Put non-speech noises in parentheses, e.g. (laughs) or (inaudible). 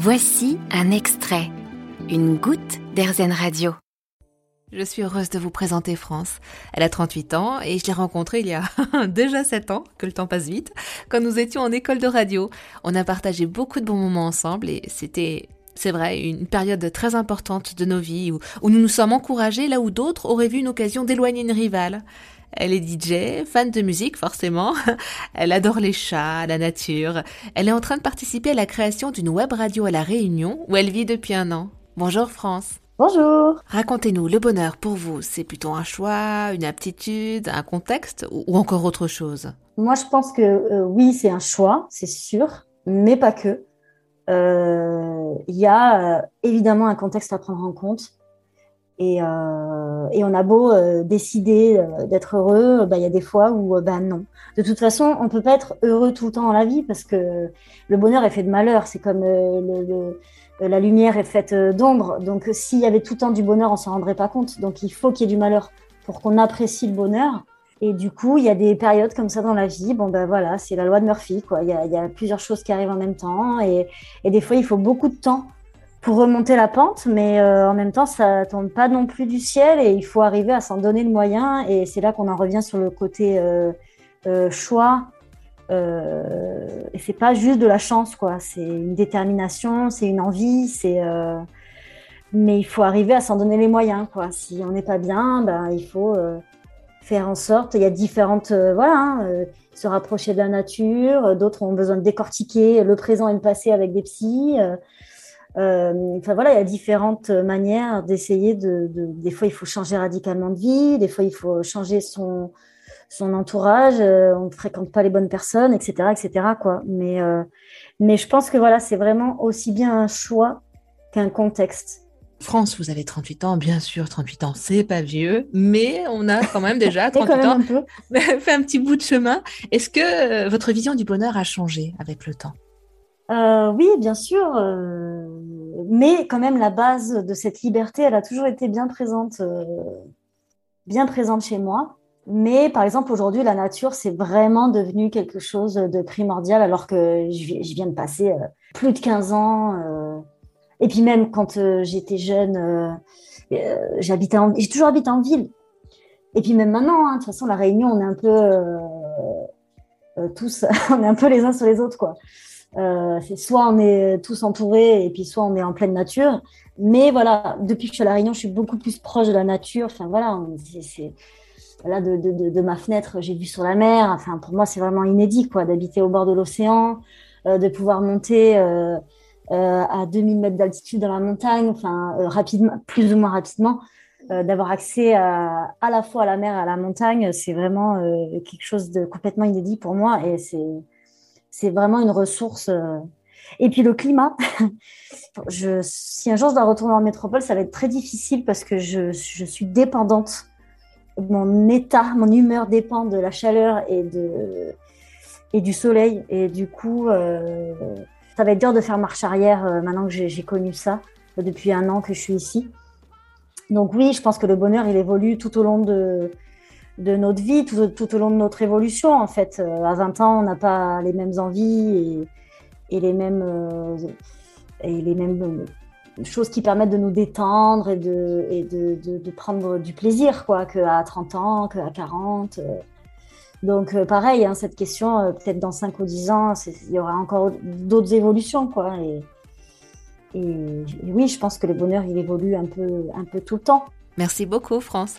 Voici un extrait, une goutte d'Airzen Radio. Je suis heureuse de vous présenter France. Elle a 38 ans et je l'ai rencontrée il y a (laughs) déjà 7 ans, que le temps passe vite, quand nous étions en école de radio. On a partagé beaucoup de bons moments ensemble et c'était, c'est vrai, une période très importante de nos vies où, où nous nous sommes encouragés là où d'autres auraient vu une occasion d'éloigner une rivale. Elle est DJ, fan de musique forcément. (laughs) Elle adore les chats, la nature. Elle est en train de participer à la création d'une web radio à La Réunion où elle vit depuis un an. Bonjour France. Bonjour. Racontez-nous, le bonheur pour vous, c'est plutôt un choix, une aptitude, un contexte ou encore autre chose? Moi, je pense que euh, oui, c'est un choix, c'est sûr, mais pas que. Euh, il y a euh, évidemment un contexte à prendre en compte. Et, et on a beau décider d'être heureux, bah, il y a des fois où bah, non. De toute façon, on peut pas être heureux tout le temps dans la vie parce que le bonheur est fait de malheur. C'est comme le, le euh, la lumière est faite euh, d'ombre. Donc, euh, s'il y avait tout le temps du bonheur, on s'en rendrait pas compte. Donc, il faut qu'il y ait du malheur pour qu'on apprécie le bonheur. Et du coup, il y a des périodes comme ça dans la vie. Bon, ben voilà, c'est la loi de Murphy. Il y, y a, plusieurs choses qui arrivent en même temps. Et, et, des fois, il faut beaucoup de temps pour remonter la pente. Mais en même temps, ça tombe pas non plus du ciel. Et il faut arriver à s'en donner le moyen. Et c'est là qu'on en revient sur le côté euh, euh, choix euh, et c'est pas juste de la chance, quoi. C'est une détermination, c'est une envie, c'est. Euh, mais il faut arriver à s'en donner les moyens, quoi. Si on n'est pas bien, ben, il faut euh, faire en sorte. Il y a différentes, euh, voilà, hein, se rapprocher de la nature. D'autres ont besoin de décortiquer le présent et le passé avec des psys. Enfin voilà, il y a différentes manières d'essayer de, de, Des fois, il faut changer radicalement de vie. Des fois, il faut changer son son entourage, euh, on ne fréquente pas les bonnes personnes, etc., etc. Quoi. Mais, euh, mais je pense que voilà, c'est vraiment aussi bien un choix qu'un contexte. France, vous avez 38 ans, bien sûr, 38 ans, c'est pas vieux, mais on a quand même déjà (laughs) 38 ans (laughs) fait un petit bout de chemin. Est-ce que euh, votre vision du bonheur a changé avec le temps? Euh, Oui, bien sûr, euh, mais quand même la base de cette liberté, elle a toujours été bien présente, euh, bien présente chez moi. Mais par exemple, aujourd'hui, la nature, c'est vraiment devenu quelque chose de primordial alors que je viens de passer euh, plus de 15 ans. Euh, et puis même quand j'étais jeune, j'habitais j'ai toujours habité en ville. Et puis même maintenant, hein, de toute façon, la Réunion, on est un peu tous, (laughs) on est un peu les uns sur les autres, quoi. C'est soit on est tous entourés et puis soit on est en pleine nature. Mais voilà, depuis que je suis à la Réunion, je suis beaucoup plus proche de la nature. Enfin voilà, c'est de, de, ma fenêtre, j'ai vu sur la mer. Enfin, pour moi, c'est vraiment inédit, quoi, d'habiter au bord de l'océan, euh, de pouvoir monter euh, euh, à 2000 mètres d'altitude dans la montagne, enfin, euh, rapidement, plus ou moins rapidement, euh, d'avoir accès à, à la fois à la mer et à la montagne, c'est vraiment quelque chose de complètement inédit pour moi et c'est c'est vraiment une ressource. Et puis le climat, (laughs) je, si un jour je dois retourner en métropole, ça va être très difficile parce que je, suis dépendante mon état, mon humeur dépend de la chaleur et, de, et du soleil. Et du coup, euh, ça va être dur de faire marche arrière euh, maintenant que j'ai connu ça euh, depuis un an que je suis ici. Donc oui, je pense que le bonheur, il évolue tout au long de, de notre vie, tout, au long de notre évolution. En fait, à 20 ans, on n'a pas les mêmes envies et, les mêmes et les mêmes choses qui permettent de nous détendre et de, prendre du plaisir, quoi, qu'à 30 ans, qu'à 40. Euh. Donc, euh, pareil, hein, cette question, euh, peut-être dans 5 ou 10 ans, il y aura encore d'autres évolutions, quoi. Et, et, oui, je pense que le bonheur, il évolue un peu, un peu tout le temps. Merci beaucoup, France.